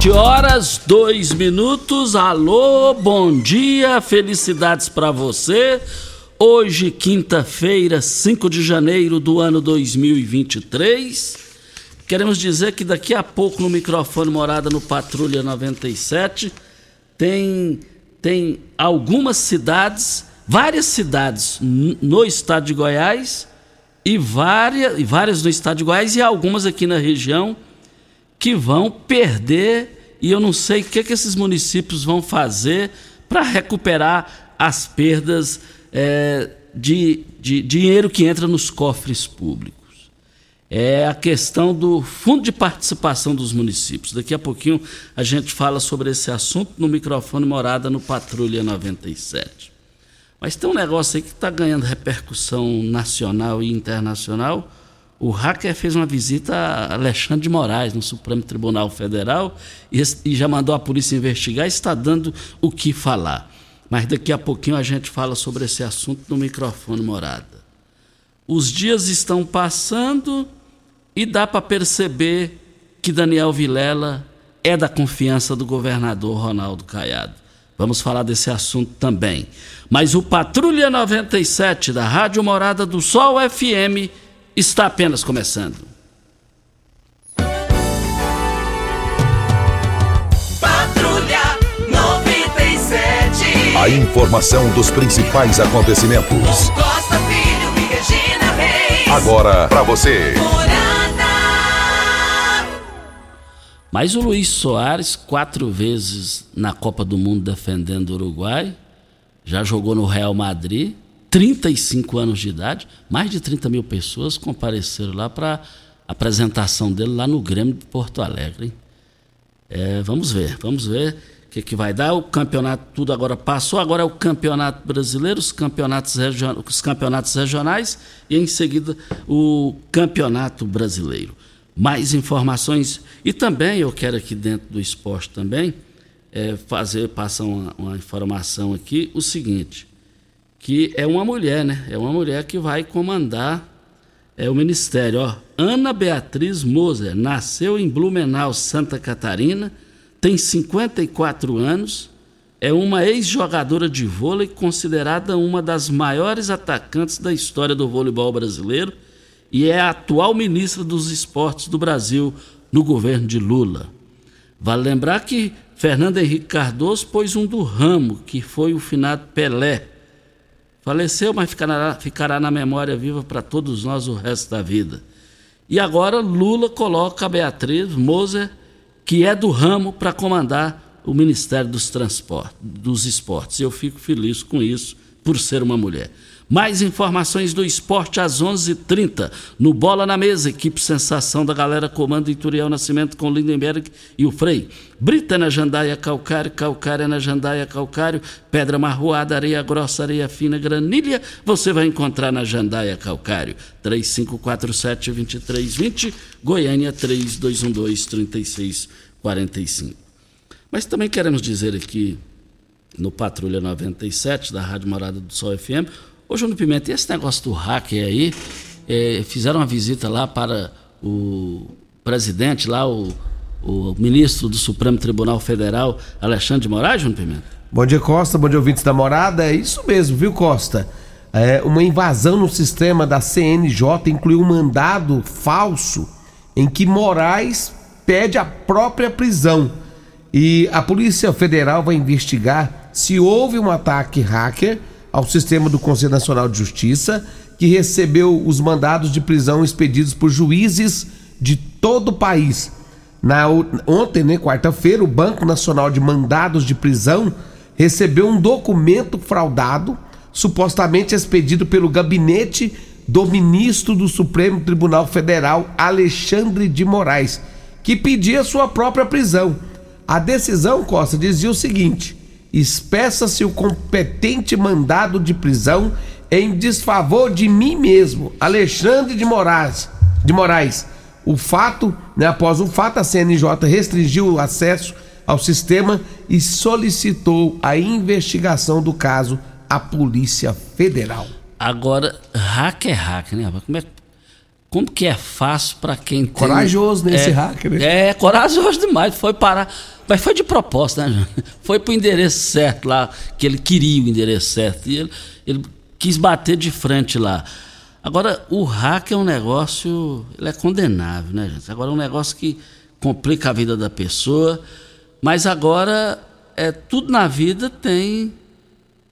De horas, dois minutos. Alô, bom dia, felicidades para você. Hoje, quinta-feira, 5 de janeiro do ano 2023. Queremos dizer que daqui a pouco no microfone Morada no Patrulha 97 tem, tem algumas cidades, várias cidades no estado de Goiás e várias, e várias no estado de Goiás e algumas aqui na região que vão perder e eu não sei o que, que esses municípios vão fazer para recuperar as perdas é, de, de dinheiro que entra nos cofres públicos. É a questão do fundo de participação dos municípios. Daqui a pouquinho a gente fala sobre esse assunto no microfone Morada no Patrulha 97. Mas tem um negócio aí que está ganhando repercussão nacional e internacional o hacker fez uma visita a Alexandre de Moraes no Supremo Tribunal Federal e, e já mandou a polícia investigar e está dando o que falar. Mas daqui a pouquinho a gente fala sobre esse assunto no microfone morada. Os dias estão passando e dá para perceber que Daniel Vilela é da confiança do governador Ronaldo Caiado. Vamos falar desse assunto também. Mas o Patrulha 97 da Rádio Morada do Sol FM está apenas começando. Patrulha 97. A informação dos principais acontecimentos. Costa Filho e Regina Reis. Agora para você. Mas o Luiz Soares, quatro vezes na Copa do Mundo defendendo o Uruguai, já jogou no Real Madrid, 35 anos de idade, mais de 30 mil pessoas compareceram lá para a apresentação dele lá no Grêmio de Porto Alegre. É, vamos ver, vamos ver o que, que vai dar. O campeonato tudo agora passou, agora é o campeonato brasileiro, os campeonatos, os campeonatos regionais e em seguida o campeonato brasileiro. Mais informações e também eu quero aqui dentro do esporte também é, fazer passar uma, uma informação aqui o seguinte que é uma mulher, né? É uma mulher que vai comandar é, o ministério. Ó, Ana Beatriz Moser nasceu em Blumenau, Santa Catarina, tem 54 anos, é uma ex-jogadora de vôlei considerada uma das maiores atacantes da história do voleibol brasileiro e é a atual ministra dos Esportes do Brasil no governo de Lula. Vale lembrar que Fernando Henrique Cardoso pôs um do ramo, que foi o finado Pelé, Faleceu, mas ficará, ficará na memória viva para todos nós o resto da vida. E agora Lula coloca a Beatriz Moser, que é do ramo, para comandar o Ministério dos Transportes, dos Esportes. Eu fico feliz com isso, por ser uma mulher. Mais informações do esporte às 11:30 h 30 no Bola na Mesa. Equipe Sensação da Galera comando Ituriel Nascimento com Lindenberg e o Frei. Brita na Jandaia Calcário, Calcária na Jandaia Calcário, Pedra Marroada, Areia Grossa, Areia Fina, Granilha. Você vai encontrar na Jandaia Calcário. 3547-2320, Goiânia 3212-3645. Mas também queremos dizer aqui no Patrulha 97 da Rádio Morada do Sol FM. Ô, Júnior Pimenta, esse negócio do hacker aí? É, fizeram uma visita lá para o presidente, lá, o, o ministro do Supremo Tribunal Federal, Alexandre de Moraes, Júnior Pimenta? Bom dia, Costa. Bom dia, ouvintes da morada. É isso mesmo, viu, Costa? É, uma invasão no sistema da CNJ incluiu um mandado falso em que Moraes pede a própria prisão. E a Polícia Federal vai investigar se houve um ataque hacker ao sistema do Conselho Nacional de Justiça, que recebeu os mandados de prisão expedidos por juízes de todo o país. Na, ontem, né, quarta-feira, o Banco Nacional de Mandados de Prisão recebeu um documento fraudado, supostamente expedido pelo gabinete do ministro do Supremo Tribunal Federal, Alexandre de Moraes que pedia sua própria prisão. A decisão, Costa, dizia o seguinte: espeça-se o competente mandado de prisão em desfavor de mim mesmo, Alexandre de Moraes. De Moraes. O fato, né, após o fato, a CNJ restringiu o acesso ao sistema e solicitou a investigação do caso à Polícia Federal. Agora, hack é hack, né? Como é, como que é fácil para quem tem... Corajoso nesse é, hacker, né? É, corajoso demais. Foi parar. Mas foi de propósito, né? Foi pro endereço certo lá, que ele queria o endereço certo. E ele, ele quis bater de frente lá. Agora, o hack é um negócio. Ele é condenável, né, gente? Agora é um negócio que complica a vida da pessoa. Mas agora, é, tudo na vida tem,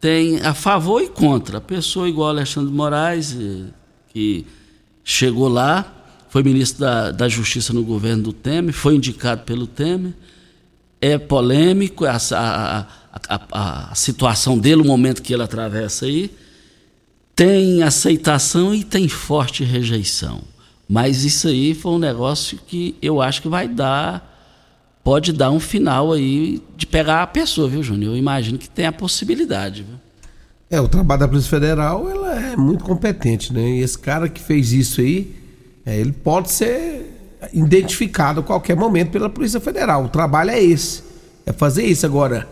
tem a favor e contra. A pessoa igual Alexandre Moraes, que chegou lá, foi ministro da, da Justiça no governo do Temer, foi indicado pelo Temer. É polêmico a, a, a, a situação dele, o momento que ele atravessa aí. Tem aceitação e tem forte rejeição. Mas isso aí foi um negócio que eu acho que vai dar, pode dar um final aí de pegar a pessoa, viu, Júnior? Eu imagino que tem a possibilidade, viu? É, o trabalho da Polícia Federal ela é muito competente, né? E esse cara que fez isso aí, é, ele pode ser identificado a qualquer momento pela Polícia Federal. O trabalho é esse, é fazer isso. Agora,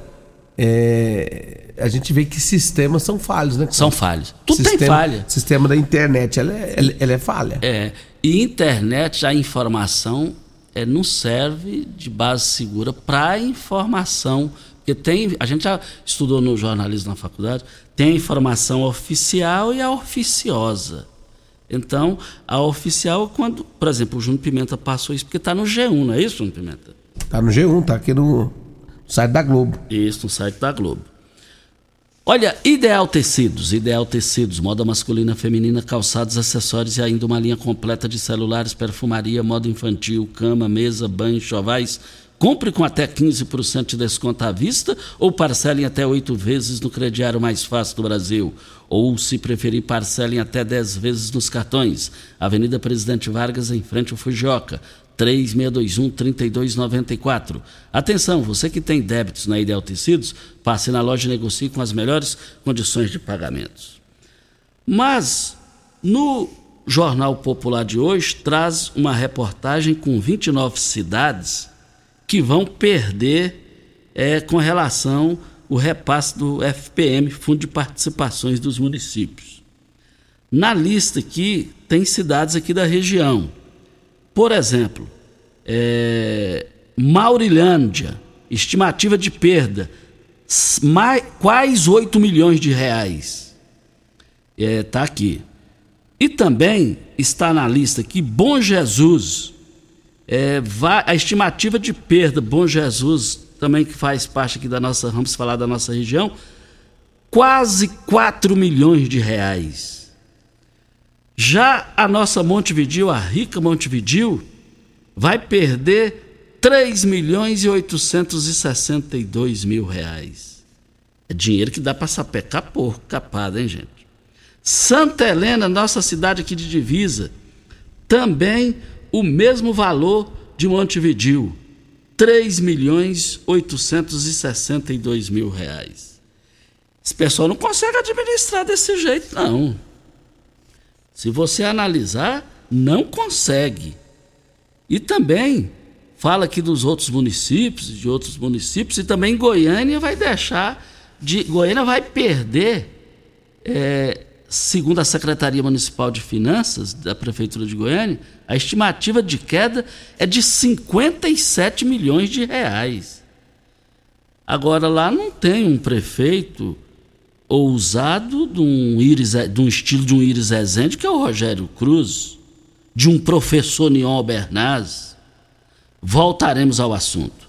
é, a gente vê que sistemas são falhos, né? São falhos. Tudo sistema, tem falha. Sistema da internet, ela é, ela, ela é falha. É, e internet, a informação é, não serve de base segura para informação. Porque tem, a gente já estudou no jornalismo na faculdade, tem a informação oficial e a oficiosa. Então, a oficial, quando, por exemplo, o Júnior Pimenta passou isso, porque está no G1, não é isso, Júnior Pimenta? Está no G1, está aqui no site da Globo. Isso, no site da Globo. Olha, Ideal Tecidos, Ideal Tecidos, moda masculina, feminina, calçados, acessórios e ainda uma linha completa de celulares, perfumaria, moda infantil, cama, mesa, banho, chovais Compre com até 15% de desconto à vista ou parcelem até oito vezes no crediário mais fácil do Brasil. Ou, se preferir, parcelem até 10 vezes nos cartões. Avenida Presidente Vargas, em frente ao Fujioka. 3621-3294. Atenção, você que tem débitos na Ideal Tecidos, passe na loja e negocie com as melhores condições de pagamentos. Mas, no Jornal Popular de hoje, traz uma reportagem com 29 cidades que vão perder é, com relação ao repasse do FPM, Fundo de Participações dos Municípios. Na lista aqui tem cidades aqui da região. Por exemplo, é, Maurilândia, estimativa de perda, mais, quase 8 milhões de reais. Está é, tá aqui. E também está na lista aqui Bom Jesus, é, a estimativa de perda, Bom Jesus, também que faz parte aqui da nossa, vamos falar da nossa região, quase 4 milhões de reais. Já a nossa Montevidil, a rica Montevidil, vai perder 3 milhões e 862 mil reais. É dinheiro que dá para sapecar porco capado, hein, gente? Santa Helena, nossa cidade aqui de divisa, também o mesmo valor de Montevidil, 3 milhões 862 mil reais. Esse pessoal não consegue administrar desse jeito, não. Se você analisar, não consegue. E também fala aqui dos outros municípios, de outros municípios, e também Goiânia vai deixar de Goiânia vai perder, é, segundo a Secretaria Municipal de Finanças da Prefeitura de Goiânia, a estimativa de queda é de 57 milhões de reais. Agora, lá não tem um prefeito ousado de um, de um estilo de um Iris Rezende, que é o Rogério Cruz, de um professor Nion Bernaz. Voltaremos ao assunto.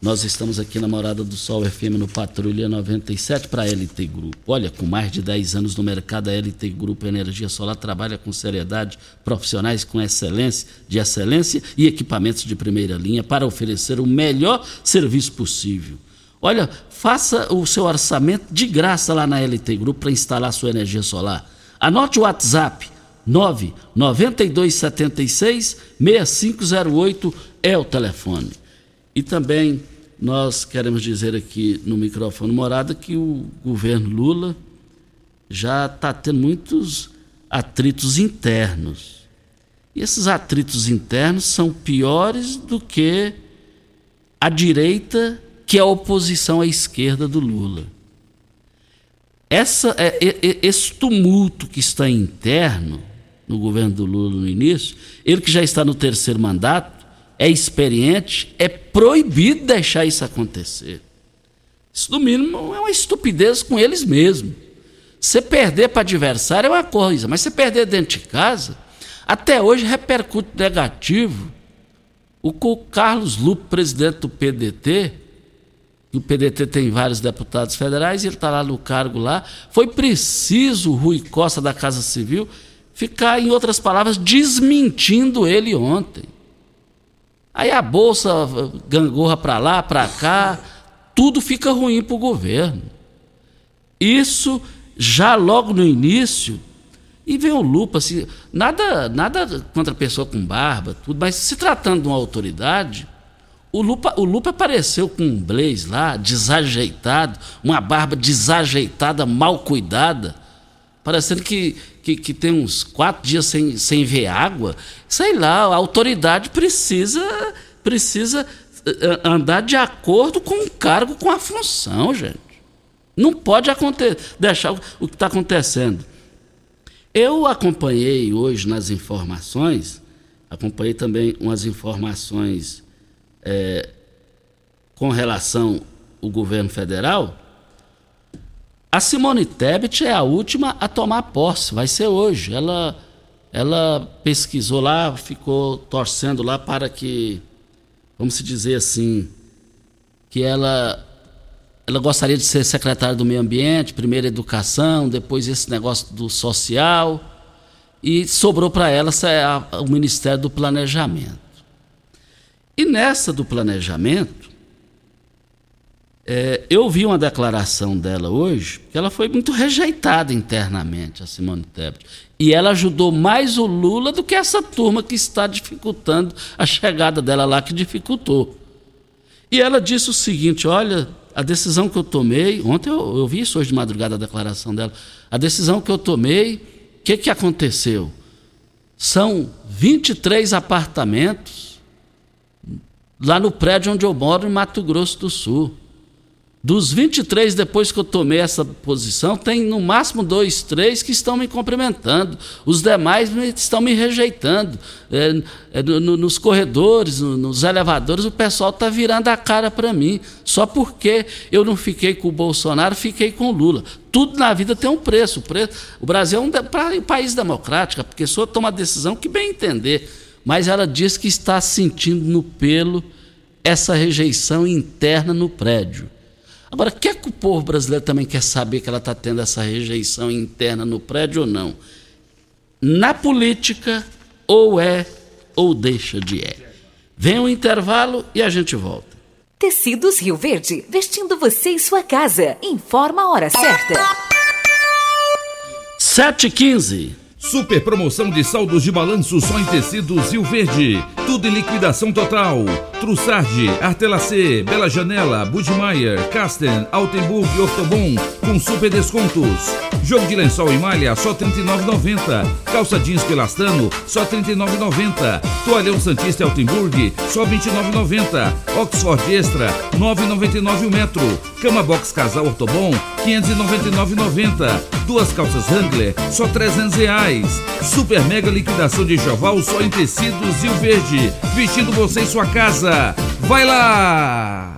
Nós estamos aqui na Morada do Sol FM no Patrulha 97 para a LT Grupo. Olha, com mais de 10 anos no mercado, a LT Grupo Energia Solar trabalha com seriedade, profissionais com excelência, de excelência e equipamentos de primeira linha para oferecer o melhor serviço possível. Olha, faça o seu orçamento de graça lá na LT Grupo para instalar sua energia solar. Anote o WhatsApp 99276 6508 é o telefone. E também nós queremos dizer aqui no microfone morada que o governo Lula já está tendo muitos atritos internos. E esses atritos internos são piores do que a direita, que é a oposição à esquerda do Lula. Essa, é, esse tumulto que está interno no governo do Lula no início, ele que já está no terceiro mandato, é experiente, é proibido deixar isso acontecer. Isso, no mínimo, é uma estupidez com eles mesmos. Você perder para adversário é uma coisa, mas você perder dentro de casa, até hoje repercute negativo. O Carlos Lupe, presidente do PDT, o PDT tem vários deputados federais, ele está lá no cargo lá. Foi preciso o Rui Costa da Casa Civil ficar, em outras palavras, desmentindo ele ontem. Aí a bolsa gangorra para lá, para cá, tudo fica ruim para o governo. Isso já logo no início, e vem o Lupa, assim, nada, nada contra a pessoa com barba, tudo, mas se tratando de uma autoridade, o Lupa, o Lupa apareceu com um blaze lá, desajeitado, uma barba desajeitada, mal cuidada, parecendo que, que, que, tem uns quatro dias sem, sem ver água. Sei lá, a autoridade precisa, precisa eh, eh, andar de acordo com o cargo, com a função, gente. Não pode acontecer, deixar o que está acontecendo. Eu acompanhei hoje nas informações, acompanhei também umas informações é, com relação ao governo federal a Simone Tebet é a última a tomar posse, vai ser hoje. Ela, ela pesquisou lá, ficou torcendo lá para que, vamos se dizer assim, que ela, ela gostaria de ser secretária do meio ambiente, primeiro educação, depois esse negócio do social, e sobrou para ela o Ministério do Planejamento. E nessa do planejamento, é, eu vi uma declaração dela hoje, que ela foi muito rejeitada internamente, a Simone Tebet. E ela ajudou mais o Lula do que essa turma que está dificultando a chegada dela lá, que dificultou. E ela disse o seguinte: olha, a decisão que eu tomei, ontem eu, eu vi isso hoje de madrugada a declaração dela, a decisão que eu tomei, o que, que aconteceu? São 23 apartamentos lá no prédio onde eu moro, em Mato Grosso do Sul. Dos 23, depois que eu tomei essa posição, tem no máximo dois, três que estão me cumprimentando. Os demais estão me rejeitando. É, é, no, nos corredores, no, nos elevadores, o pessoal está virando a cara para mim. Só porque eu não fiquei com o Bolsonaro, fiquei com o Lula. Tudo na vida tem um preço. O, preço, o Brasil é um, um país democrático, a pessoa toma a decisão que bem entender. Mas ela diz que está sentindo no pelo essa rejeição interna no prédio. Agora, quer que o povo brasileiro também quer saber que ela está tendo essa rejeição interna no prédio ou não? Na política, ou é ou deixa de é. Vem um intervalo e a gente volta. Tecidos Rio Verde, vestindo você e sua casa. Informa a hora certa. 7h15. Super promoção de saldos de balanço só em tecidos Rio Verde. Tudo em liquidação total. Trussardi, Artelacê, Bela Janela, Budmeier, Casten, Altenburg e Ortobon com super descontos. Jogo de lençol e malha só R$ 39,90. Calça jeans pelastano só R$ 39,90. Toalhão Santista Altenburg só R$ 29,90. Oxford Extra 9,99 o metro. Cama box casal Ortobon 599,90. Duas calças Wrangler só 300 reais. Super mega liquidação de enxoval só em tecidos e o verde. Vestindo você em sua casa. Vai lá!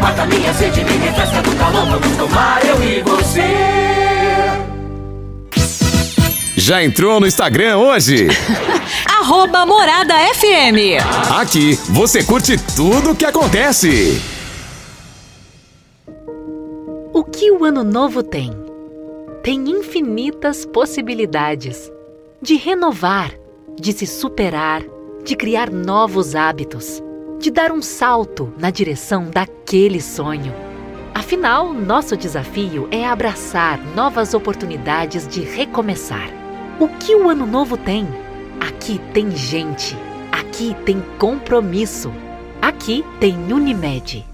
Mata minha sede, me refresca do calor. Vamos tomar eu e você. Já entrou no Instagram hoje? Arroba Morada FM. Aqui você curte tudo o que acontece. O que o ano novo tem? Tem infinitas possibilidades de renovar, de se superar, de criar novos hábitos, de dar um salto na direção daquele sonho. Afinal, nosso desafio é abraçar novas oportunidades de recomeçar. O que o ano novo tem? Aqui tem gente, aqui tem compromisso, aqui tem Unimed.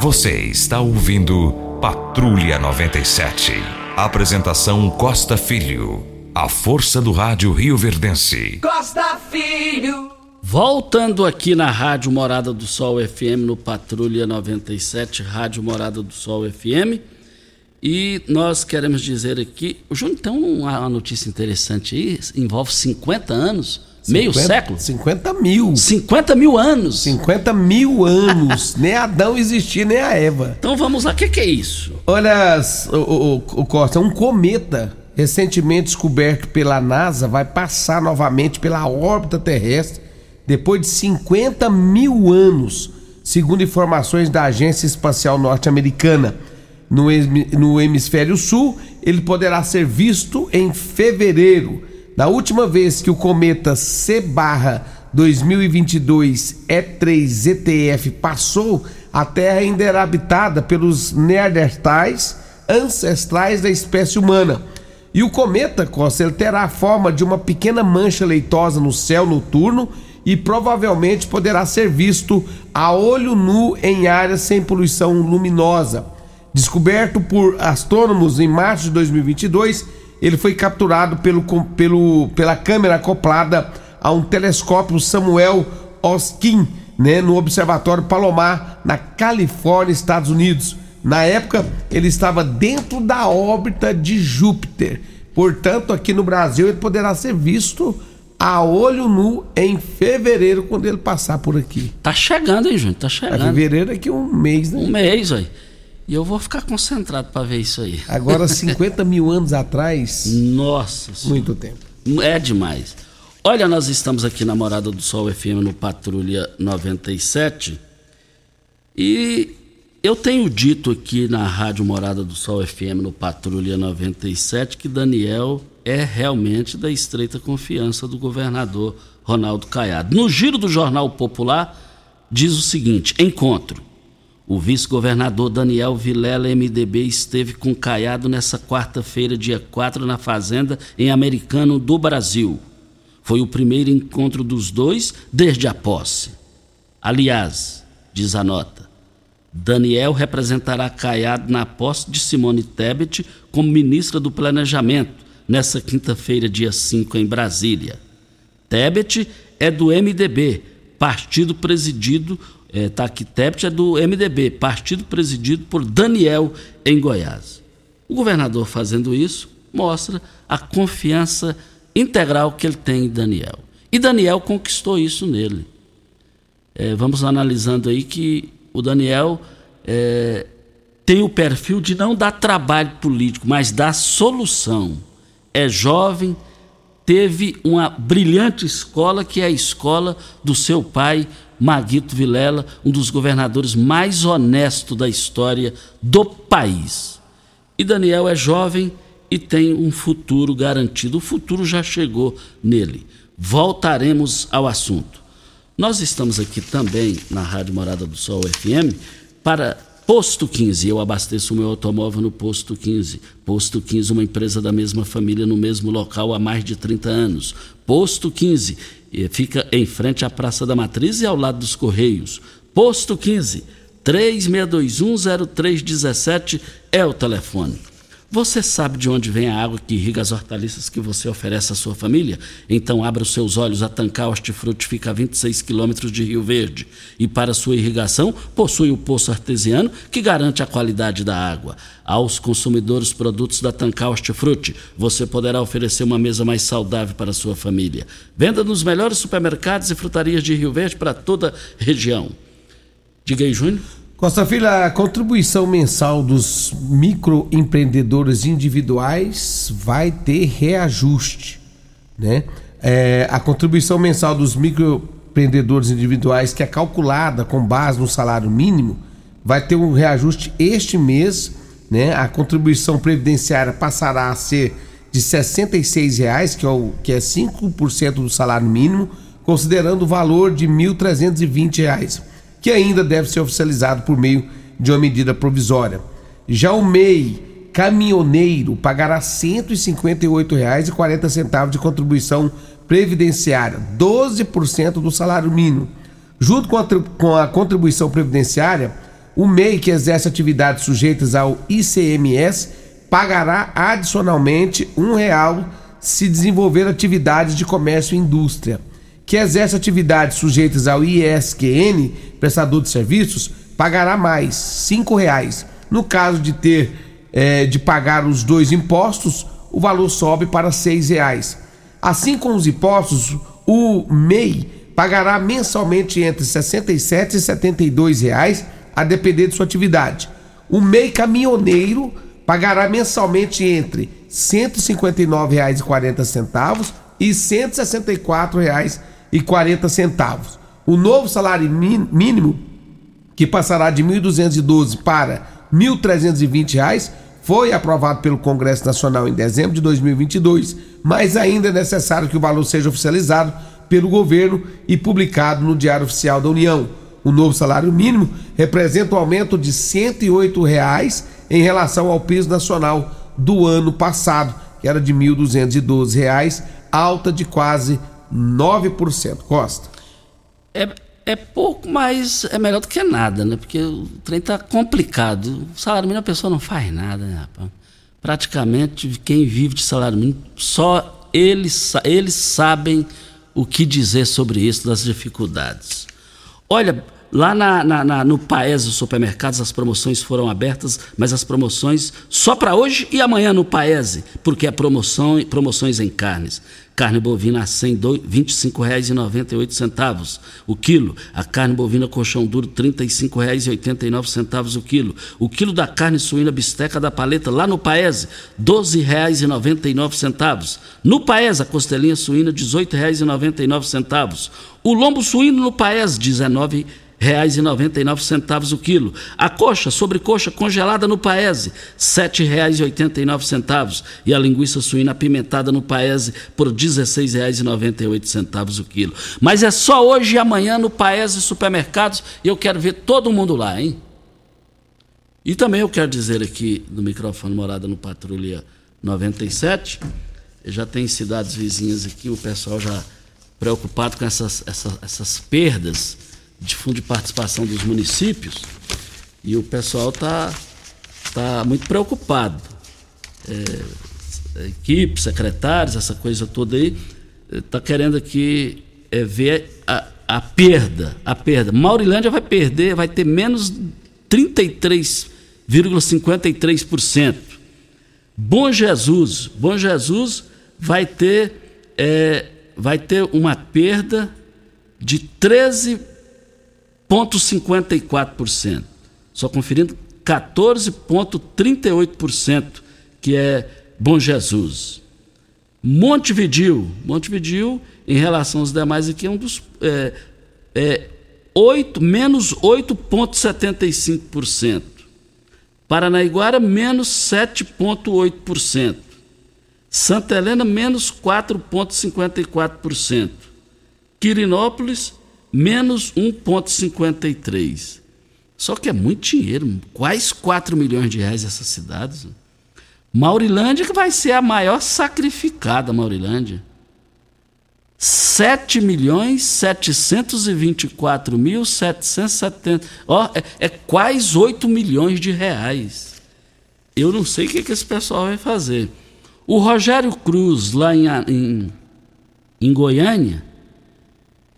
Você está ouvindo Patrulha 97. Apresentação Costa Filho. A força do rádio Rio Verdense. Costa Filho. Voltando aqui na Rádio Morada do Sol FM, no Patrulha 97, Rádio Morada do Sol FM. E nós queremos dizer aqui, o Júnior tem uma notícia interessante aí, envolve 50 anos, meio 50 século. 50 mil. 50 mil anos. 50 mil anos. nem Adão existia, nem a Eva. Então vamos lá, o que, que é isso? Olha, o, o, o Costa, um cometa recentemente descoberto pela NASA vai passar novamente pela órbita terrestre depois de 50 mil anos, segundo informações da Agência Espacial Norte-Americana. No, no hemisfério sul, ele poderá ser visto em fevereiro. Da última vez que o cometa C 2022 E3 passou, a Terra ainda era habitada pelos neandertais, ancestrais da espécie humana. E o cometa, Costa, ele terá a forma de uma pequena mancha leitosa no céu noturno e provavelmente poderá ser visto a olho nu em áreas sem poluição luminosa. Descoberto por astrônomos em março de 2022, ele foi capturado pelo, pelo, pela câmera acoplada a um telescópio Samuel Oskin, né, no Observatório Palomar, na Califórnia, Estados Unidos. Na época, ele estava dentro da órbita de Júpiter. Portanto, aqui no Brasil, ele poderá ser visto a olho nu em fevereiro, quando ele passar por aqui. Tá chegando, hein, Júnior? Tá A chegando. fevereiro daqui a um mês, né? Um mês aí. E eu vou ficar concentrado para ver isso aí. Agora, 50 mil anos atrás, Nossa Senhora. muito tempo. É demais. Olha, nós estamos aqui na Morada do Sol FM no Patrulha 97 e eu tenho dito aqui na Rádio Morada do Sol FM no Patrulha 97 que Daniel é realmente da estreita confiança do governador Ronaldo Caiado. No giro do Jornal Popular diz o seguinte: encontro. O vice-governador Daniel Vilela MDB esteve com Caiado nessa quarta-feira, dia 4, na Fazenda em Americano do Brasil. Foi o primeiro encontro dos dois desde a posse. Aliás, diz a nota, Daniel representará Caiado na posse de Simone Tebet como ministra do Planejamento nessa quinta-feira, dia 5, em Brasília. Tebet é do MDB, partido presidido é, Taquitept é do MDB, partido presidido por Daniel em Goiás. O governador fazendo isso mostra a confiança integral que ele tem em Daniel. E Daniel conquistou isso nele. É, vamos analisando aí que o Daniel é, tem o perfil de não dar trabalho político, mas dar solução. É jovem, teve uma brilhante escola, que é a escola do seu pai, Maguito Vilela, um dos governadores mais honestos da história do país. E Daniel é jovem e tem um futuro garantido. O futuro já chegou nele. Voltaremos ao assunto. Nós estamos aqui também na Rádio Morada do Sol FM para Posto 15, eu abasteço o meu automóvel no Posto 15. Posto 15, uma empresa da mesma família no mesmo local há mais de 30 anos. Posto 15, fica em frente à Praça da Matriz e ao lado dos Correios. Posto 15, 36210317 é o telefone. Você sabe de onde vem a água que irriga as hortaliças que você oferece à sua família? Então abra os seus olhos. A Tancar Hortifruti fica a 26 quilômetros de Rio Verde. E para sua irrigação, possui o poço artesiano que garante a qualidade da água. Aos consumidores produtos da Tancar Hortifruti, você poderá oferecer uma mesa mais saudável para a sua família. Venda nos melhores supermercados e frutarias de Rio Verde para toda a região. Diga aí, Júnior. Costa Filho, a contribuição mensal dos microempreendedores individuais vai ter reajuste, né? É, a contribuição mensal dos microempreendedores individuais, que é calculada com base no salário mínimo, vai ter um reajuste este mês, né? A contribuição previdenciária passará a ser de R$ 66,00, que é, que é 5% do salário mínimo, considerando o valor de R$ 1.320 que ainda deve ser oficializado por meio de uma medida provisória. Já o MEI caminhoneiro pagará R$ 158,40 de contribuição previdenciária, 12% do salário mínimo. Junto com a, com a contribuição previdenciária, o MEI que exerce atividades sujeitas ao ICMS pagará adicionalmente um real se desenvolver atividades de comércio e indústria que exerce atividades sujeitas ao ISQN, prestador de serviços, pagará mais R$ reais. No caso de ter é, de pagar os dois impostos, o valor sobe para R$ reais. Assim como os impostos, o MEI pagará mensalmente entre R$ 67 e 72 reais, a depender de sua atividade. O MEI caminhoneiro pagará mensalmente entre R$ 159,40 e R$ 164,00 e 40 centavos. O novo salário mínimo, que passará de 1.212 para R$ 1.320, foi aprovado pelo Congresso Nacional em dezembro de 2022, mas ainda é necessário que o valor seja oficializado pelo governo e publicado no Diário Oficial da União. O novo salário mínimo representa um aumento de 108 reais em relação ao piso nacional do ano passado, que era de R$ 1.212, alta de quase 9%. Costa. É, é pouco, mas é melhor do que nada, né? Porque o trem tá complicado. O salário mínimo a pessoa não faz nada, né, rapaz? Praticamente quem vive de salário mínimo, só eles, eles sabem o que dizer sobre isso, das dificuldades. Olha, Lá na, na, na, no Paes, os supermercados, as promoções foram abertas, mas as promoções só para hoje e amanhã no Paese, porque é promoção, promoções em carnes. Carne bovina a R$ 25,98 o quilo. A carne bovina colchão duro R$ 35,89 o quilo. O quilo da carne suína bisteca da paleta lá no Paese, R$ 12,99. No Paese, a costelinha suína R$ 18,99. O lombo suíno no Paese, R$ 19,99 nove centavos o quilo. A coxa, sobrecoxa congelada no Paese, sete reais e a linguiça suína apimentada no Paese por oito centavos o quilo. Mas é só hoje e amanhã no Paese Supermercados e eu quero ver todo mundo lá, hein? E também eu quero dizer aqui no microfone Morada no Patrulha 97, já tem cidades vizinhas aqui, o pessoal já preocupado com essas, essas, essas perdas de fundo de participação dos municípios e o pessoal está tá muito preocupado. É, equipe, secretários, essa coisa toda aí, está querendo aqui é, ver a, a perda, a perda. Maurilândia vai perder, vai ter menos 33,53%. Bom Jesus, Bom Jesus vai ter, é, vai ter uma perda de 13,54%. Só conferindo 14,38%, que é Bom Jesus. Montevidil, Montevidil, em relação aos demais aqui, é um dos. É, é 8, menos 8,75%. Paranaiguara, menos 7,8%. Santa Helena, menos 4,54%. Quirinópolis, menos 1,53%. Só que é muito dinheiro, quase 4 milhões de reais essas cidades. Maurilândia que vai ser a maior sacrificada, Maurilândia. 7 milhões 724 mil 770. Ó, é, é quase 8 milhões de reais. Eu não sei o que, que esse pessoal vai fazer. O Rogério Cruz, lá em, em, em Goiânia,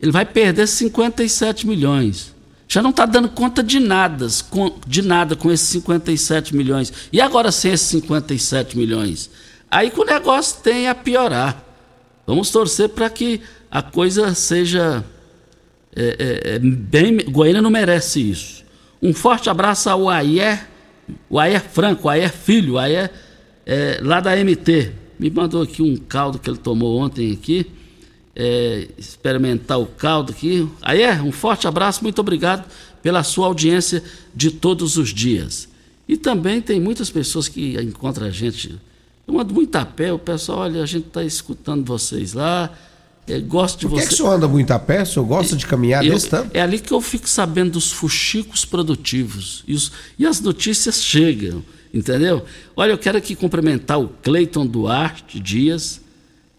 ele vai perder 57 milhões. Já não está dando conta de nada, de nada com esses 57 milhões. E agora sem esses 57 milhões? Aí que o negócio tem a piorar. Vamos torcer para que a coisa seja é, é, é, bem. Goiânia não merece isso. Um forte abraço ao Ayer, o Ayer Franco, o Ayer Filho, o Ayer é, lá da MT. Me mandou aqui um caldo que ele tomou ontem aqui. É, experimentar o caldo aqui. Ayer, um forte abraço, muito obrigado pela sua audiência de todos os dias. E também tem muitas pessoas que encontram a gente eu mando muito a pé, o pessoal, olha, a gente está escutando vocês lá. É, gosto de Por que, você. que o senhor anda muito a pé? O senhor gosta de caminhar eu, desse tanto? É ali que eu fico sabendo dos fuxicos produtivos. E, os, e as notícias chegam, entendeu? Olha, eu quero aqui cumprimentar o Cleiton Duarte Dias.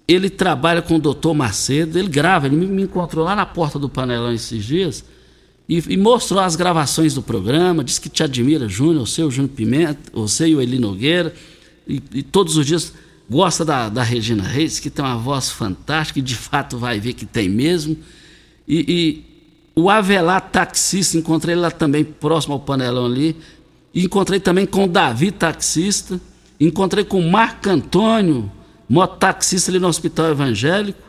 Ele trabalha com o doutor Macedo, ele grava, ele me, encontrou lá na porta do panelão esses dias e, e, mostrou as gravações do programa, disse que te admira, Júnior, você, o Júnior Pimenta, você e o Eli Nogueira e, e todos os dias gosta da, da, Regina Reis, que tem uma voz fantástica, e de fato vai ver que tem mesmo. E, e o Avelar taxista, encontrei lá também próximo ao panelão ali. E encontrei também com o Davi taxista. Encontrei com o Marco Antônio, mototaxista ali no Hospital Evangélico.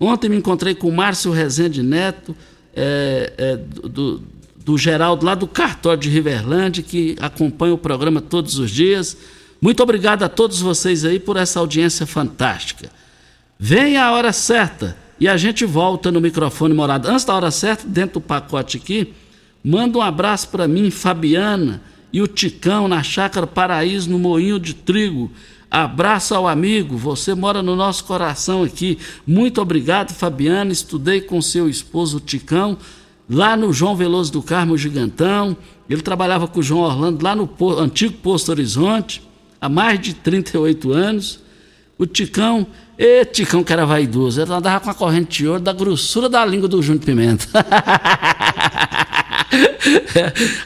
Ontem me encontrei com o Márcio Rezende Neto, é, é, do, do Geraldo, lá do cartório de Riverlândia, que acompanha o programa todos os dias. Muito obrigado a todos vocês aí por essa audiência fantástica. Vem a hora certa e a gente volta no microfone morado. Antes da hora certa, dentro do pacote aqui, manda um abraço para mim, Fabiana e o Ticão na Chácara Paraíso, no Moinho de Trigo. Abraço ao amigo, você mora no nosso coração aqui. Muito obrigado, Fabiana. Estudei com seu esposo Ticão, lá no João Veloso do Carmo Gigantão. Ele trabalhava com o João Orlando lá no antigo Posto Horizonte há mais de 38 anos. O Ticão, e Ticão que era vaidoso, ele andava com a corrente de ouro da grossura da língua do Júnior Pimenta.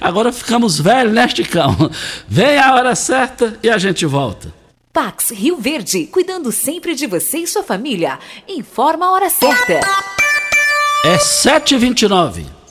Agora ficamos velhos, né, Ticão? Vem a hora certa e a gente volta. Pax Rio Verde, cuidando sempre de você e sua família. Informa a hora certa. É 7h29.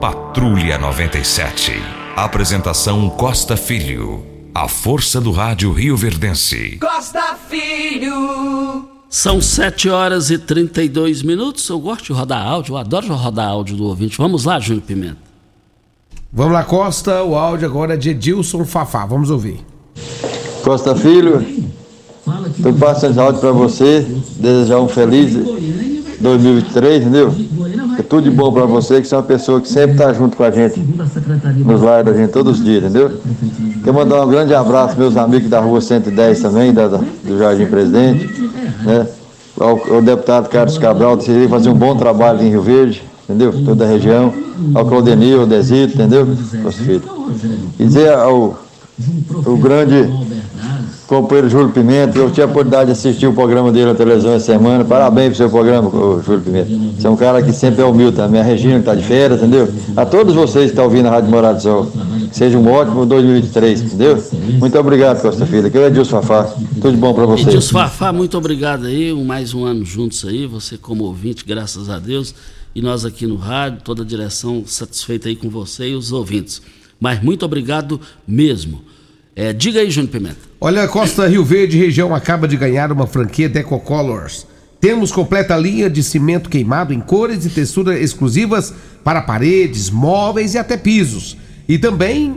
Patrulha 97. Apresentação Costa Filho. A força do rádio Rio Verdense. Costa Filho. São 7 horas e 32 minutos. Eu gosto de rodar áudio, eu adoro rodar áudio do ouvinte. Vamos lá, Júnior Pimenta. Vamos lá, Costa. O áudio agora é de Edilson Fafá. Vamos ouvir. Costa Filho, estou passando áudio para você, desejar um feliz 2023, entendeu? Tudo de bom para você, que você é uma pessoa que sempre está junto com a gente, nos lares da gente todos os dias, entendeu? Quero mandar um grande abraço meus amigos da rua 110 também, da, da- do Jardim Presidente, né? Ao, ao deputado Carlos Cabral, decidiu fazer um bom trabalho em Rio Verde, entendeu? Toda a região. Ao Claudenil, ao Desito, entendeu? Filho. E dizer ao o grande companheiro Júlio Pimenta, eu tive a oportunidade de assistir o programa dele na televisão essa semana. Parabéns pro seu programa, Júlio Pimenta. Você é um cara que sempre é humilde também. A Regina que está de férias, entendeu? A todos vocês que estão ouvindo a Rádio Morado do Sol. Seja um ótimo 2023, entendeu? Muito obrigado, Costa Filho. Aqui é o Edilson Fafá. Tudo de bom para vocês. Edilson Fafá, muito obrigado aí. Mais um ano juntos aí. Você como ouvinte, graças a Deus. E nós aqui no rádio, toda a direção satisfeita aí com você e os ouvintes. Mas muito obrigado mesmo. É, diga aí, Júnior Pimenta. Olha, Costa Rio Verde região acaba de ganhar uma franquia Deco Colors. Temos completa linha de cimento queimado em cores e texturas exclusivas para paredes, móveis e até pisos. E também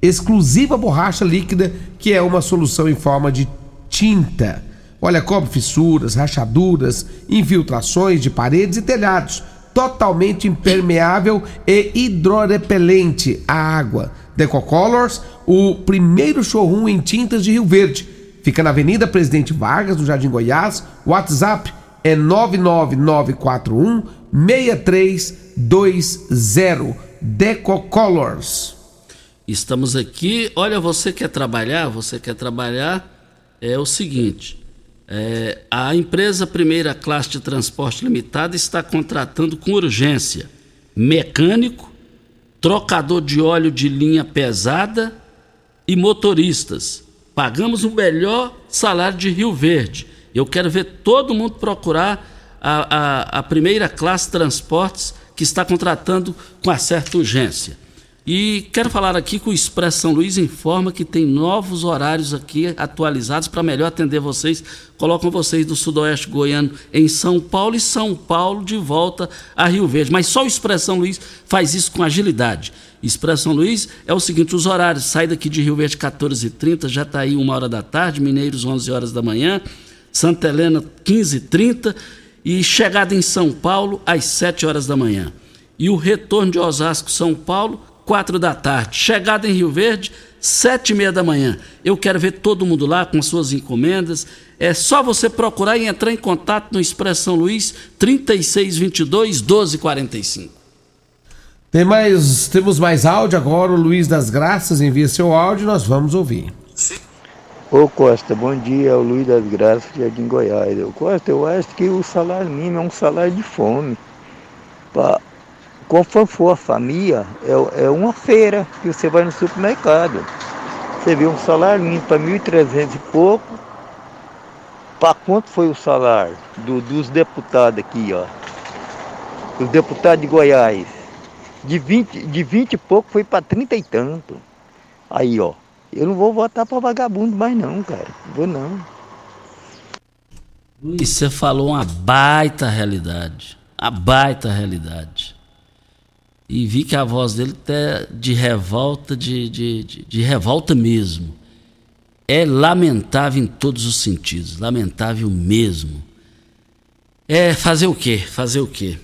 exclusiva borracha líquida, que é uma solução em forma de tinta. Olha, cobre fissuras, rachaduras, infiltrações de paredes e telhados. Totalmente impermeável e hidrorepelente à água. Decocolors, o primeiro showroom em tintas de Rio Verde. Fica na Avenida Presidente Vargas, no Jardim Goiás. WhatsApp é 99941 6320. Decocolors. Estamos aqui. Olha, você quer trabalhar? Você quer trabalhar? É o seguinte: é, a empresa Primeira Classe de Transporte Limitada está contratando com urgência mecânico, trocador de óleo de linha pesada e motoristas. Pagamos o melhor salário de Rio Verde. Eu quero ver todo mundo procurar a, a, a Primeira Classe Transportes que está contratando com a certa urgência. E quero falar aqui que o Expresso São Luís informa que tem novos horários aqui atualizados para melhor atender vocês. Colocam vocês do Sudoeste Goiano em São Paulo e São Paulo de volta a Rio Verde. Mas só o Expresso São Luís faz isso com agilidade. Expresso São Luís é o seguinte: os horários, sai daqui de Rio Verde 14h30, já está aí uma hora da tarde, Mineiros 11 horas da manhã, Santa Helena 15h30 e chegada em São Paulo às 7 horas da manhã. E o retorno de Osasco, São Paulo, 4 da tarde. Chegada em Rio Verde, 7 e meia da manhã. Eu quero ver todo mundo lá com as suas encomendas. É só você procurar e entrar em contato no Expresso São Luís, 3622 1245. Tem mais, temos mais áudio agora. O Luiz das Graças envia seu áudio e nós vamos ouvir. Ô Costa, bom dia, é o Luiz das Graças, Jardim Goiás. Ô Costa, eu acho que o salário mínimo é um salário de fome. Para conforme for a família, é, é uma feira que você vai no supermercado. Você vê um salário para 1.300 e pouco. Para quanto foi o salário do, dos deputados aqui, ó? Os deputados de Goiás. De 20, de 20 e pouco foi para 30 e tanto. Aí, ó. Eu não vou votar para vagabundo mais não, cara. Vou não. E você falou uma baita realidade. A baita realidade. E vi que a voz dele é de revolta, de, de, de, de revolta mesmo. É lamentável em todos os sentidos. Lamentável mesmo. É fazer o quê? Fazer o quê?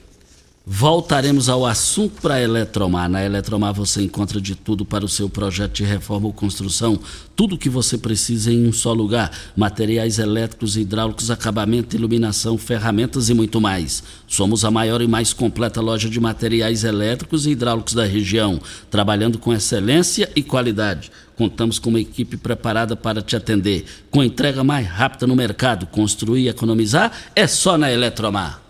Voltaremos ao assunto para a Eletromar. Na Eletromar você encontra de tudo para o seu projeto de reforma ou construção. Tudo o que você precisa em um só lugar: materiais elétricos, hidráulicos, acabamento, iluminação, ferramentas e muito mais. Somos a maior e mais completa loja de materiais elétricos e hidráulicos da região, trabalhando com excelência e qualidade. Contamos com uma equipe preparada para te atender. Com entrega mais rápida no mercado, construir e economizar é só na Eletromar.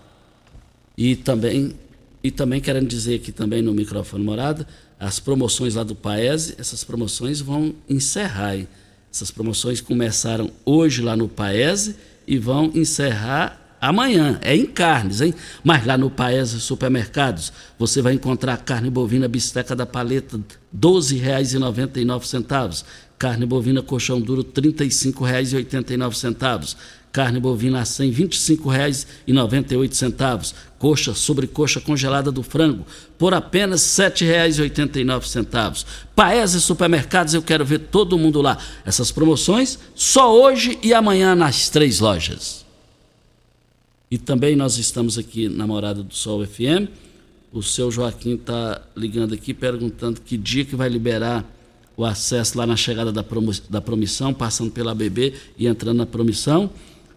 E também e também querendo dizer aqui também no microfone morada, as promoções lá do Paese, essas promoções vão encerrar. Hein? Essas promoções começaram hoje lá no Paese e vão encerrar amanhã. É em carnes, hein? Mas lá no Paese Supermercados, você vai encontrar carne bovina bisteca da paleta R$ 12,99. Carne bovina colchão duro R$ 35,89 carne bovina a 100, R$ 25,98. Coxa sobre coxa congelada do frango por apenas R$ 7,89. Paese Supermercados, eu quero ver todo mundo lá. Essas promoções só hoje e amanhã nas três lojas. E também nós estamos aqui na Morada do Sol FM. O seu Joaquim está ligando aqui perguntando que dia que vai liberar o acesso lá na chegada da, da promissão, passando pela BB e entrando na promissão.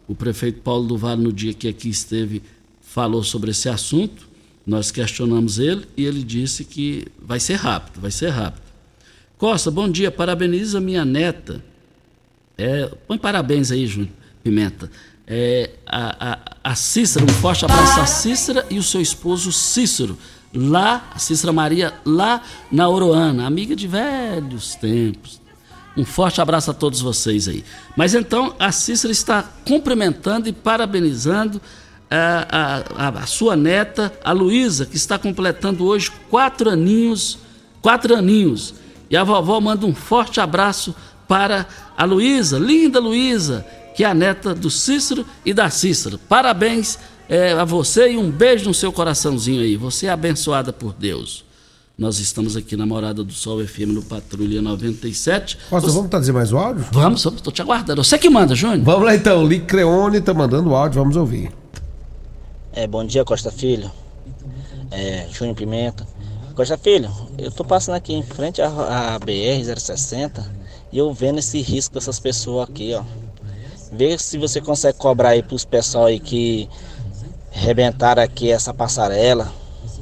O prefeito Paulo do Vale, no dia que aqui esteve, falou sobre esse assunto. Nós questionamos ele e ele disse que vai ser rápido, vai ser rápido. Costa, bom dia, parabeniza minha neta. É, põe parabéns aí, Júnior Pimenta. É, a, a, a Cícera, um forte abraço a Cícera e o seu esposo Cícero, lá, a Cícera Maria, lá na Oroana, amiga de velhos tempos. Um forte abraço a todos vocês aí. Mas então a Cícera está cumprimentando e parabenizando a, a, a sua neta, a Luísa, que está completando hoje quatro aninhos, quatro aninhos. E a vovó manda um forte abraço para a Luísa, linda Luísa, que é a neta do Cícero e da Cícera. Parabéns é, a você e um beijo no seu coraçãozinho aí. Você é abençoada por Deus. Nós estamos aqui na Morada do Sol FM no Patrulha 97. Costa, Você... vamos trazer mais o áudio? Vamos, estou te aguardando. Você que manda, Júnior. Vamos lá então, Lic Creone está mandando o áudio, vamos ouvir. É, bom dia, Costa Filho. É, Júnior Pimenta. Costa Filho, eu estou passando aqui em frente à, à BR-060 e eu vendo esse risco dessas pessoas aqui, ó. Vê se você consegue cobrar aí para os pessoal aí que rebentaram aqui essa passarela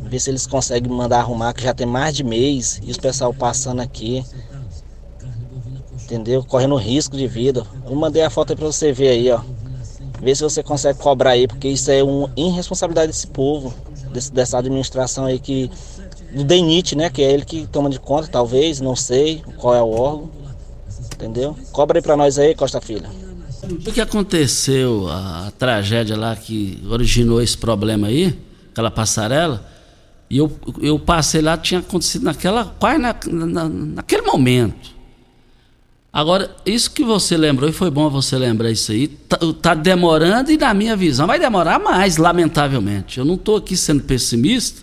ver se eles conseguem mandar arrumar, que já tem mais de mês e os pessoal passando aqui. Entendeu? Correndo risco de vida. Eu mandei a foto aí pra você ver aí, ó. Vê se você consegue cobrar aí, porque isso é uma irresponsabilidade desse povo, desse, dessa administração aí que. Do DENIT, né? Que é ele que toma de conta, talvez, não sei qual é o órgão. Entendeu? Cobra aí pra nós aí, Costa Filha. O que aconteceu, a, a tragédia lá que originou esse problema aí, aquela passarela? E eu, eu passei lá, tinha acontecido naquela, quase na, na, naquele momento. Agora, isso que você lembrou, e foi bom você lembrar isso aí, tá, tá demorando e na minha visão vai demorar mais, lamentavelmente. Eu não estou aqui sendo pessimista,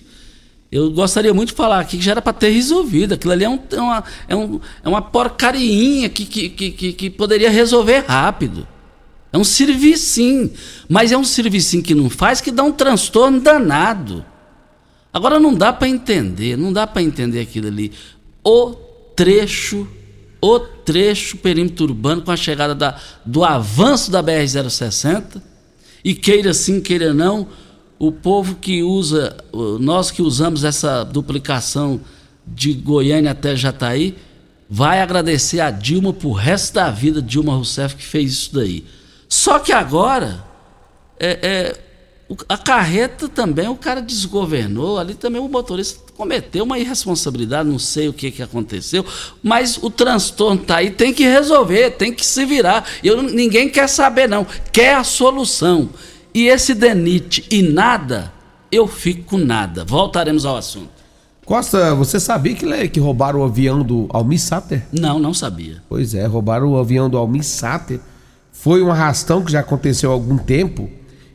eu gostaria muito de falar aqui que já era para ter resolvido. Aquilo ali é, um, é, uma, é, um, é uma porcariinha que, que, que, que, poderia resolver rápido. É um serviço, mas é um serviço que não faz que dá um transtorno danado. Agora não dá para entender, não dá para entender aquilo ali. O trecho, o trecho perímetro urbano com a chegada da, do avanço da BR-060 e queira sim, queira não, o povo que usa, nós que usamos essa duplicação de Goiânia até Jataí, vai agradecer a Dilma por resto da vida, Dilma Rousseff, que fez isso daí. Só que agora, é, é a carreta também, o cara desgovernou, ali também o motorista cometeu uma irresponsabilidade, não sei o que, que aconteceu, mas o transtorno tá aí, tem que resolver, tem que se virar. Eu, ninguém quer saber, não, quer a solução. E esse denite e nada, eu fico com nada. Voltaremos ao assunto. Costa, você sabia que, le- que roubaram o avião do Almir Sater? Não, não sabia. Pois é, roubaram o avião do Almir Sater. Foi um arrastão que já aconteceu há algum tempo.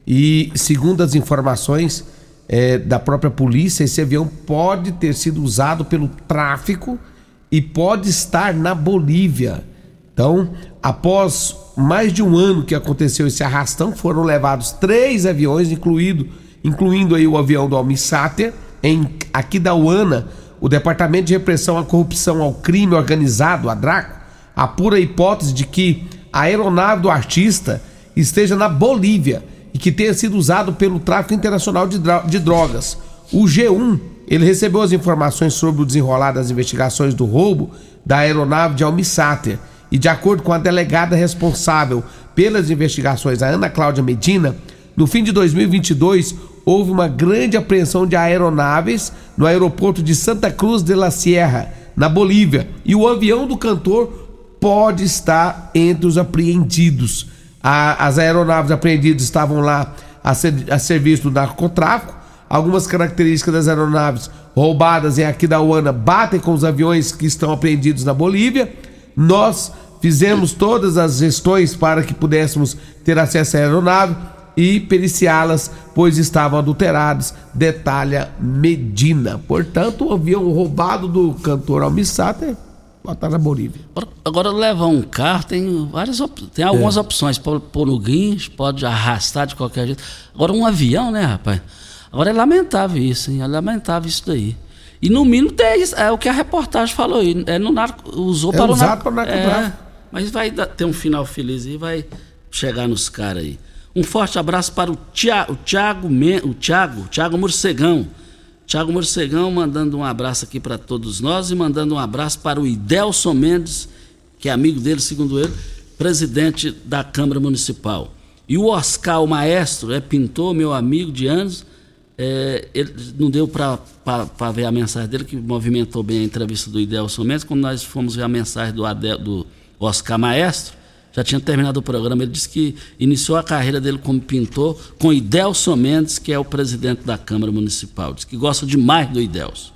E, segundo as informações eh, da própria polícia, esse avião pode ter sido usado pelo tráfico e pode estar na Bolívia. Então, após mais de um ano que aconteceu esse arrastão, foram levados três aviões, incluído, incluindo aí o avião do Almir Sater, em Aquidauana, o Departamento de Repressão à Corrupção ao Crime Organizado, a DRACO, apura a hipótese de que a aeronave do artista esteja na Bolívia e que tenha sido usado pelo tráfico internacional de, drogas. O G1, ele recebeu as informações sobre o desenrolar das investigações do roubo da aeronave de Almissáter e de acordo com a delegada responsável pelas investigações, a Ana Cláudia Medina, no fim de 2022 houve uma grande apreensão de aeronaves no aeroporto de Santa Cruz de la Sierra, na Bolívia, e o avião do cantor pode estar entre os apreendidos. A- as aeronaves apreendidas estavam lá a, ser- a serviço do narcotráfico. Algumas características das aeronaves roubadas em Aquidauana batem com os aviões que estão apreendidos na Bolívia. Nós fizemos todas as gestões para que pudéssemos ter acesso à aeronave e periciá-las, pois estavam adulteradas, detalha Medina. Portanto, o avião roubado do cantor Almissater botar na Bolívia. Agora, levar um carro tem várias tem algumas É. opções. Pode pôr no guincho, pode arrastar de qualquer jeito. Agora um avião, né, rapaz? Agora é lamentável isso, hein? É lamentável isso daí. E no mínimo tem isso, é o que a reportagem falou aí. É no narco, usou É para o narco, para é, mas vai dar- ter um final feliz e vai chegar nos caras aí. Um forte abraço para o Tiago, o Tiago, o Tiago, Tiago Morcegão. Tiago Morcegão mandando um abraço aqui para todos nós e mandando um abraço para o Idelson Mendes, que é amigo dele, segundo ele, presidente da Câmara Municipal. E o Oscar, o maestro, é pintor, meu amigo de anos. é, ele não deu para ver a mensagem dele, que movimentou bem a entrevista do Idelson Mendes. Quando nós fomos ver a mensagem do, Adel, do Oscar Maestro, já tinha terminado o programa. Ele disse que iniciou a carreira dele como pintor com Idelson Mendes, que é o presidente da Câmara Municipal. Diz que gosta demais do Idelson.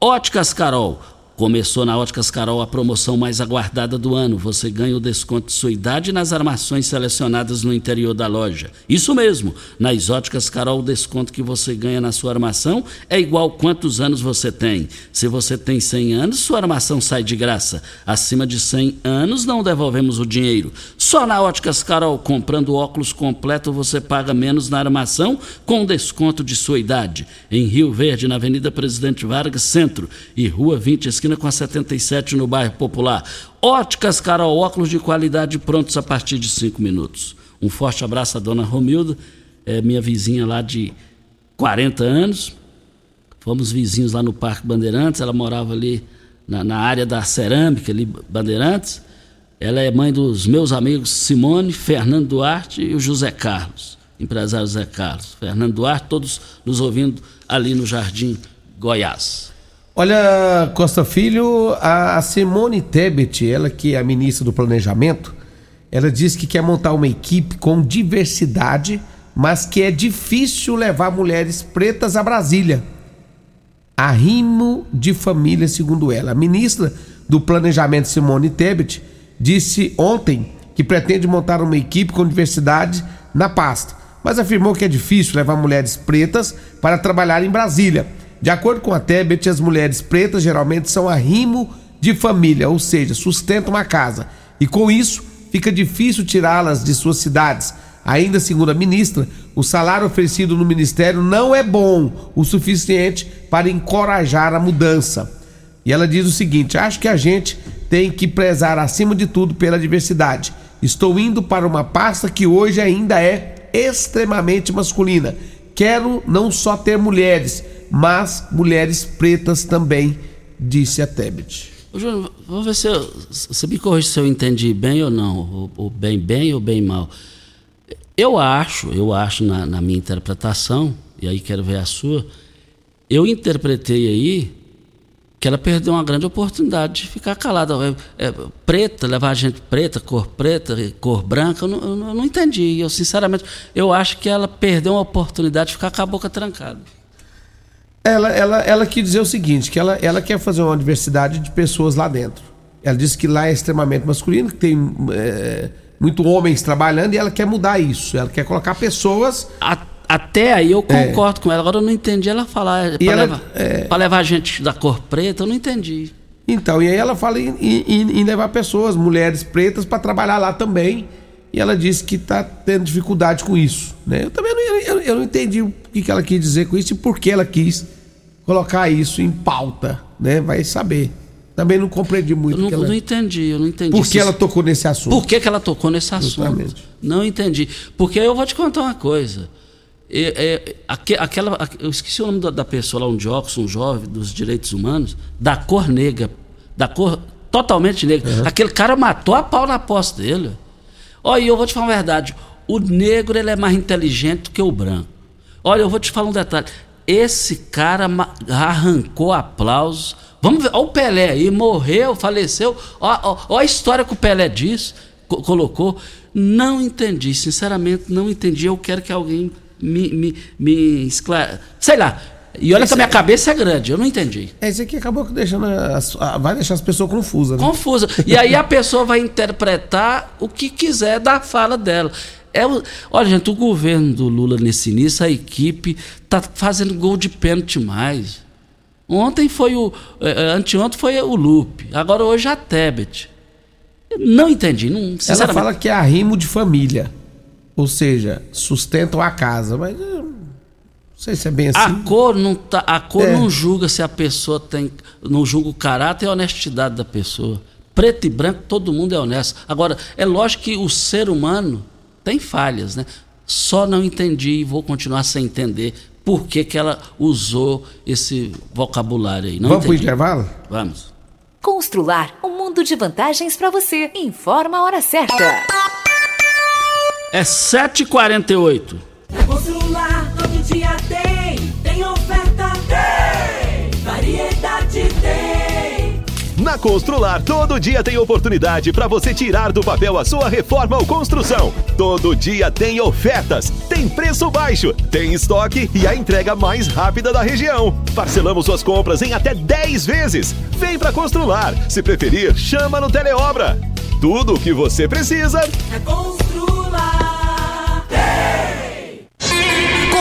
Óticas Carol. Começou na Óticas Carol a promoção mais aguardada do ano. Você ganha o desconto de sua idade nas armações selecionadas no interior da loja. Isso mesmo, nas Óticas Carol o desconto que você ganha na sua armação é igual quantos anos você tem. Se você tem 100 anos, sua armação sai de graça. Acima de 100 anos não devolvemos o dinheiro. Só na Óticas Carol, comprando óculos completo, você paga menos na armação com desconto de sua idade. Em Rio Verde, na Avenida Presidente Vargas, Centro e Rua 20, esquina com a 77 no bairro Popular. Óticas Carol, óculos de qualidade prontos a partir de 5 minutos. Um forte abraço à dona Romilda, é minha vizinha lá de 40 anos. Fomos vizinhos lá no Parque Bandeirantes, ela morava ali na, na área da cerâmica, ali, Bandeirantes. Ela é mãe dos meus amigos Simone, Fernando Duarte e o José Carlos, empresário José Carlos. Fernando Duarte, todos nos ouvindo ali no Jardim Goiás. Olha, Costa Filho, a Simone Tebet, ela que é a ministra do Planejamento, ela diz que quer montar uma equipe com diversidade, mas que é difícil levar mulheres pretas a Brasília. Arrimo de família, segundo ela. A ministra do Planejamento, Simone Tebet, disse ontem que pretende montar uma equipe com diversidade na pasta, mas afirmou que é difícil levar mulheres pretas para trabalhar em Brasília. De acordo com a Tebet, as mulheres pretas geralmente são arrimo de família, ou seja, sustentam uma casa, e com isso fica difícil tirá-las de suas cidades. Ainda segundo a ministra, o salário oferecido no ministério não é bom o suficiente para encorajar a mudança. E ela diz o seguinte: acho que a gente tem que prezar acima de tudo pela diversidade. Estou indo para uma pasta que hoje ainda é extremamente masculina. Quero não só ter mulheres, mas mulheres pretas também, disse a Tebet. Júnior, vamos ver se eu, você me corrige se eu entendi bem ou não, ou, ou bem bem ou bem mal. Eu acho, eu acho na, na minha interpretação, e aí quero ver a sua, eu interpretei aí que ela perdeu uma grande oportunidade de ficar calada. É, é, preta, levar gente preta, cor preta, cor branca, eu não, eu não entendi. Eu, sinceramente, eu acho que ela perdeu uma oportunidade de ficar com a boca trancada. Ela, ela, ela quis dizer o seguinte, que ela, ela quer fazer uma diversidade de pessoas lá dentro. Ela disse que lá é extremamente masculino, que tem é, muito homens trabalhando e ela quer mudar isso. Ela quer colocar pessoas... A, até aí eu é. concordo é. com ela. Agora eu não entendi ela falar para levar, é... levar gente da cor preta, eu não entendi. Então, e aí ela fala em, em, em levar pessoas, mulheres pretas, para trabalhar lá também. E ela disse que está tendo dificuldade com isso. Né? Eu também não, eu, eu não entendi o que, que ela quis dizer com isso e por que ela quis colocar isso em pauta. Né? Vai saber. Também não compreendi muito. Eu não, ela... não entendi, eu não entendi. Por que ela tocou nesse assunto? Por que, que ela tocou nesse assunto? Justamente. Não entendi. Porque eu vou te contar uma coisa. É, é, aquela, eu esqueci o nome da, da, pessoa lá, um de óculos, um jovem dos direitos humanos, da cor negra, da cor totalmente negra. Uhum. Aquele cara matou a pau na posse dele. Olha, eu vou te falar uma verdade. O negro ele é mais inteligente que o branco. Olha, eu vou te falar um detalhe. Esse cara arrancou aplausos Vamos ver, olha o Pelé aí, morreu, faleceu. Olha a história que o Pelé disse, co colocou. Não entendi, sinceramente, não entendi. Eu quero que alguém me, me, me esclareça. Sei lá. E olha Esse que a minha é... cabeça é grande, eu não entendi. É isso aqui acabou deixando. As, vai deixar as pessoas confusas. Né? Confusa. E aí a pessoa vai interpretar o que quiser da fala dela. É o, olha, gente, o governo do Lula nesse início, a equipe, tá fazendo gol de pênalti mais. Ontem foi o. Eh, eh, anteontem foi o Lupe. Agora hoje a Tebet. Não entendi. Não, Ela fala que é arrimo de família. Ou seja, sustentam a casa. Mas eh, sei se é bem assim. A cor não, tá, a cor é. não julga se a pessoa tem. Não julga o caráter e a honestidade da pessoa. Preto e branco, todo mundo é honesto. Agora, é lógico que o ser humano tem falhas, né? Só não entendi e vou continuar sem entender por que, que ela usou esse vocabulário aí. Não Vamos para o intervalo? Vamos. Constrular um mundo de vantagens para você. Informa a hora certa. É 7h48. Constrular todo dia tem, tem oferta, tem, variedade tem. Na Constrular, todo dia tem oportunidade para você tirar do papel a sua reforma ou construção. Todo dia tem ofertas, tem preço baixo, tem estoque e a entrega mais rápida da região. Parcelamos suas compras em até 10 vezes. Vem para Constrular. Se preferir, chama no Teleobra. Tudo o que você precisa é Constrular.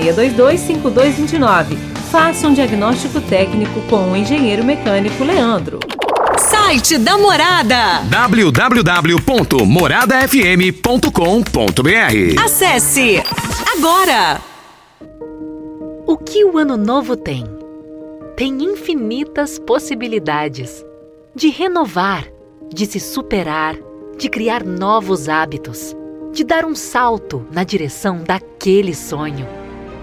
36225229. Faça um diagnóstico técnico com o engenheiro mecânico Leandro. Site da Morada www.moradafm.com.br Acesse agora! O que o ano novo tem? Tem infinitas possibilidades de renovar, de se superar, de criar novos hábitos, de dar um salto na direção daquele sonho.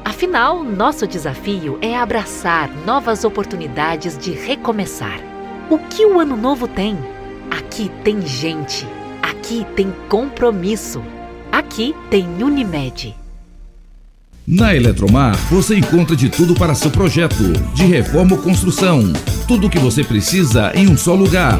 Afinal, nosso desafio é abraçar novas oportunidades de recomeçar. O que o ano novo tem? Aqui tem gente. Aqui tem compromisso. Aqui tem Unimed. Na Eletromar, você encontra de tudo para seu projeto, de reforma ou construção. Tudo o que você precisa em um só lugar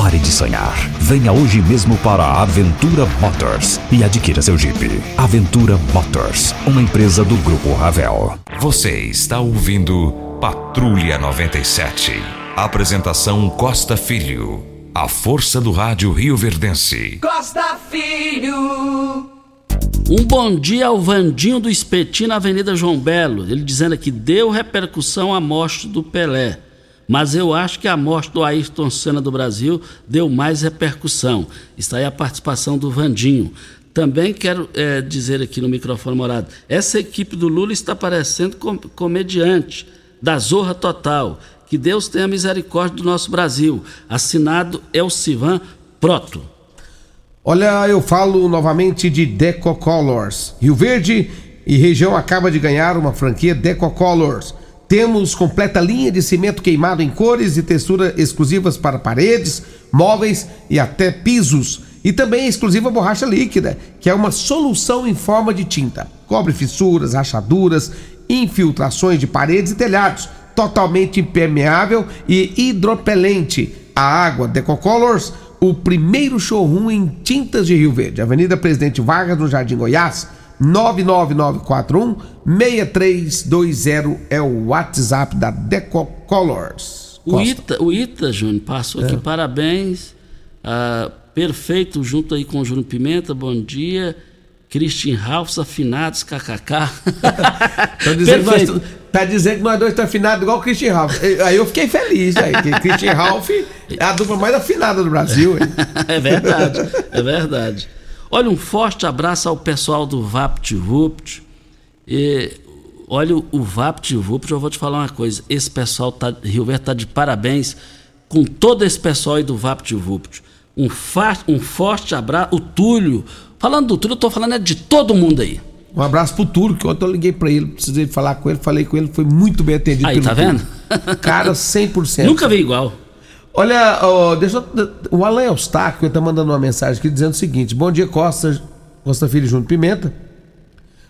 Pare de sonhar. Venha hoje mesmo para a Aventura Motors e adquira seu Jeep. Aventura Motors, uma empresa do Grupo Ravel. Você está ouvindo Patrulha 97. Apresentação Costa Filho. A força do rádio Rio Verdense. Costa Filho. Um bom dia ao Vandinho do Espetinho na Avenida João Belo. Ele dizendo aqui, deu repercussão à morte do Pelé. Mas eu acho que a morte do Ayrton Senna do Brasil deu mais repercussão. Está aí a participação do Vandinho. Também quero é, dizer aqui no microfone morado: essa equipe do Lula está parecendo com, comediante da Zorra Total. Que Deus tenha misericórdia do nosso Brasil. Assinado Elcivan Proto. Olha, eu falo novamente de Deco Colors. Rio Verde e região acaba de ganhar uma franquia Deco Colors. Temos completa linha de cimento queimado em cores e textura exclusivas para paredes, móveis e até pisos. E também exclusiva borracha líquida, que é uma solução em forma de tinta. Cobre fissuras, rachaduras, infiltrações de paredes e telhados. Totalmente impermeável e hidropelente. A água Deco Colors o primeiro showroom em tintas de Rio Verde, Avenida Presidente Vargas, no Jardim Goiás, 99941 6320 é o WhatsApp da Deco Colors. O Ita, o Ita, Júnior, passou aqui, É. parabéns. ah, perfeito, junto aí com o Júnior Pimenta, bom dia. Christian Ralphs, afinados, kkk. Tá dizendo, que nós, tá dizendo que nós dois estamos afinados igual o Christian Ralph. Aí eu fiquei feliz, aí, que Christian Ralph é a dupla mais afinada do Brasil. é verdade, é verdade. Olha, um forte abraço ao pessoal do VaptVupt. E, olha, o VaptVupt, eu vou te falar uma coisa. Esse pessoal, tá, Rio Verde está de parabéns com todo esse pessoal aí do VaptVupt. Um, fa- um forte abraço. O Túlio. Falando do Túlio, eu tô falando é de todo mundo aí. Um abraço pro Túlio, que ontem eu liguei pra ele, precisei falar com ele, falei com ele, foi muito bem atendido. Aí, tá Túlio. vendo? Cara, 100%. Nunca vi igual. Olha, ó, deixa eu, o Alan Eustáquio tá mandando uma mensagem aqui dizendo o seguinte: Bom dia, Costa, Costa Filho Júnior Pimenta.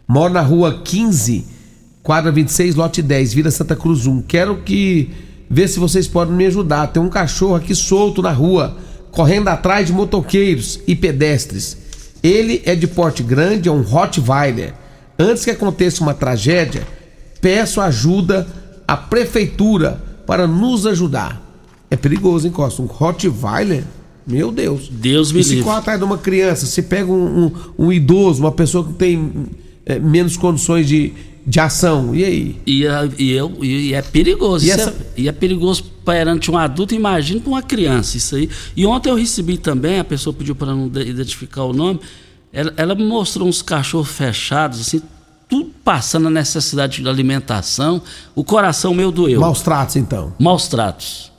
Moro na rua 15, quadra 26, lote 10, Vila Santa Cruz 1. Quero que ver se vocês podem me ajudar. Tem um cachorro aqui solto na rua, correndo atrás de motoqueiros e pedestres. Ele é de porte grande, é um Rottweiler. Antes que aconteça uma tragédia, peço ajuda à prefeitura para nos ajudar. É perigoso, hein, Costa? Um Rottweiler? Meu Deus. Deus me e se livre. corre atrás de uma criança, se pega um, um- um idoso, uma pessoa que tem é, menos condições de, de ação, e aí? E, a- e eu, e, e é perigoso. E Isso essa- é, e é perigoso perante um adulto, imagina para uma criança isso aí. E ontem eu recebi também, a pessoa pediu para não de- identificar o nome, ela, ela me mostrou uns cachorros fechados, assim, tudo passando a necessidade de alimentação. O coração meu doeu. Maus tratos, então. Maus tratos.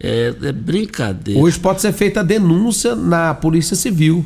É, é brincadeira. Hoje pode ser feita a denúncia na Polícia Civil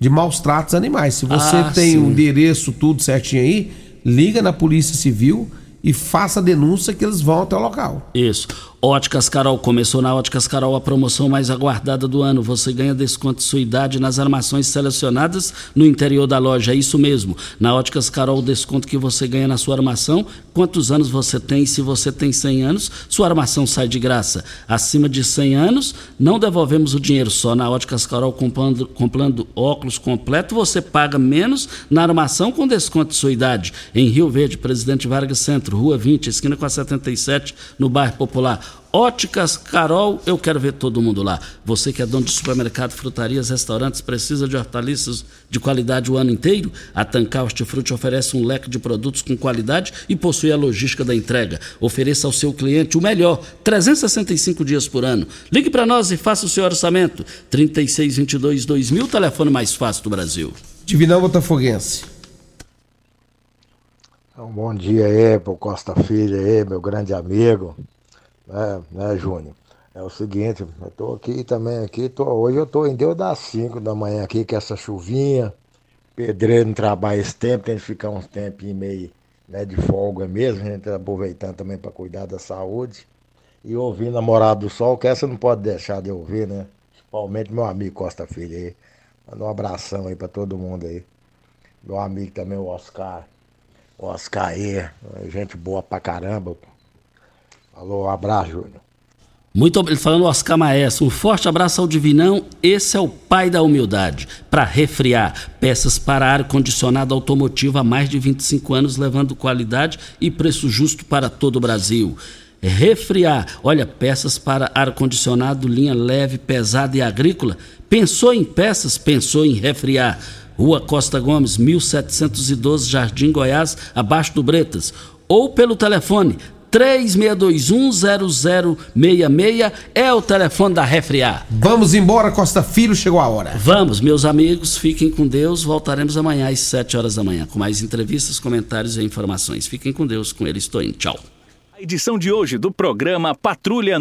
de maus tratos animais. Se você Ah, tem o sim. endereço, tudo certinho aí, liga na Polícia Civil e faça a denúncia que eles vão até o local. Isso. Óticas Carol. Começou na Óticas Carol a promoção mais aguardada do ano. Você ganha desconto de sua idade nas armações selecionadas no interior da loja. É isso mesmo. Na Óticas Carol, o desconto que você ganha na sua armação, quantos anos você tem. Se você tem 100 anos, sua armação sai de graça. Acima de 100 anos, não devolvemos o dinheiro. Só na Óticas Carol, comprando, comprando óculos completo, você paga menos na armação com desconto de sua idade. Em Rio Verde, Presidente Vargas Centro, Rua 20, esquina com a 77, no bairro Popular. Óticas Carol, eu quero ver todo mundo lá. Você que é dono de supermercado, frutarias, restaurantes, precisa de hortaliças de qualidade o ano inteiro? A Tancar Hortifruti oferece um leque de produtos com qualidade e possui a logística da entrega. Ofereça ao seu cliente o melhor, 365 dias por ano. Ligue para nós e faça o seu orçamento. 3622 2000, telefone mais fácil do Brasil. Divinão Botafoguense. Um bom dia aí pro Costa Filho aí, meu grande amigo né, né Júnior? É o seguinte, eu tô aqui também aqui, tô, hoje eu tô em Deus das 5 da manhã aqui, com essa chuvinha, pedreiro não trabalha esse tempo, tem que ficar uns tempinhos meio né, de folga mesmo, a gente tá aproveitando também para cuidar da saúde. E ouvindo a Morada do Sol, que essa não pode deixar de ouvir, né? Principalmente meu amigo Costa Filho aí. Manda um abração aí para todo mundo aí. Meu amigo também, o Oscar. Oscar aí, gente boa pra caramba. Alô, abraço, Júnior. Muito obrigado. Falando Oscar Maestro, um forte abraço ao Divinão. Esse é o pai da humildade. Para refriar, peças para ar-condicionado automotivo há mais de 25 anos, levando qualidade e preço justo para todo o Brasil. Refriar, olha, peças para ar-condicionado, linha leve, pesada e agrícola. Pensou em peças? Pensou em refriar. Rua Costa Gomes, 1712, Jardim Goiás, abaixo do Bretas. Ou pelo telefone 36210066 é o telefone da Refriar. Vamos embora, Costa Filho, chegou a hora. Vamos, meus amigos, fiquem com Deus. Voltaremos amanhã às 7 horas da manhã com mais entrevistas, comentários e informações. Fiquem com Deus, com ele estou indo. Tchau. A edição de hoje do programa Patrulha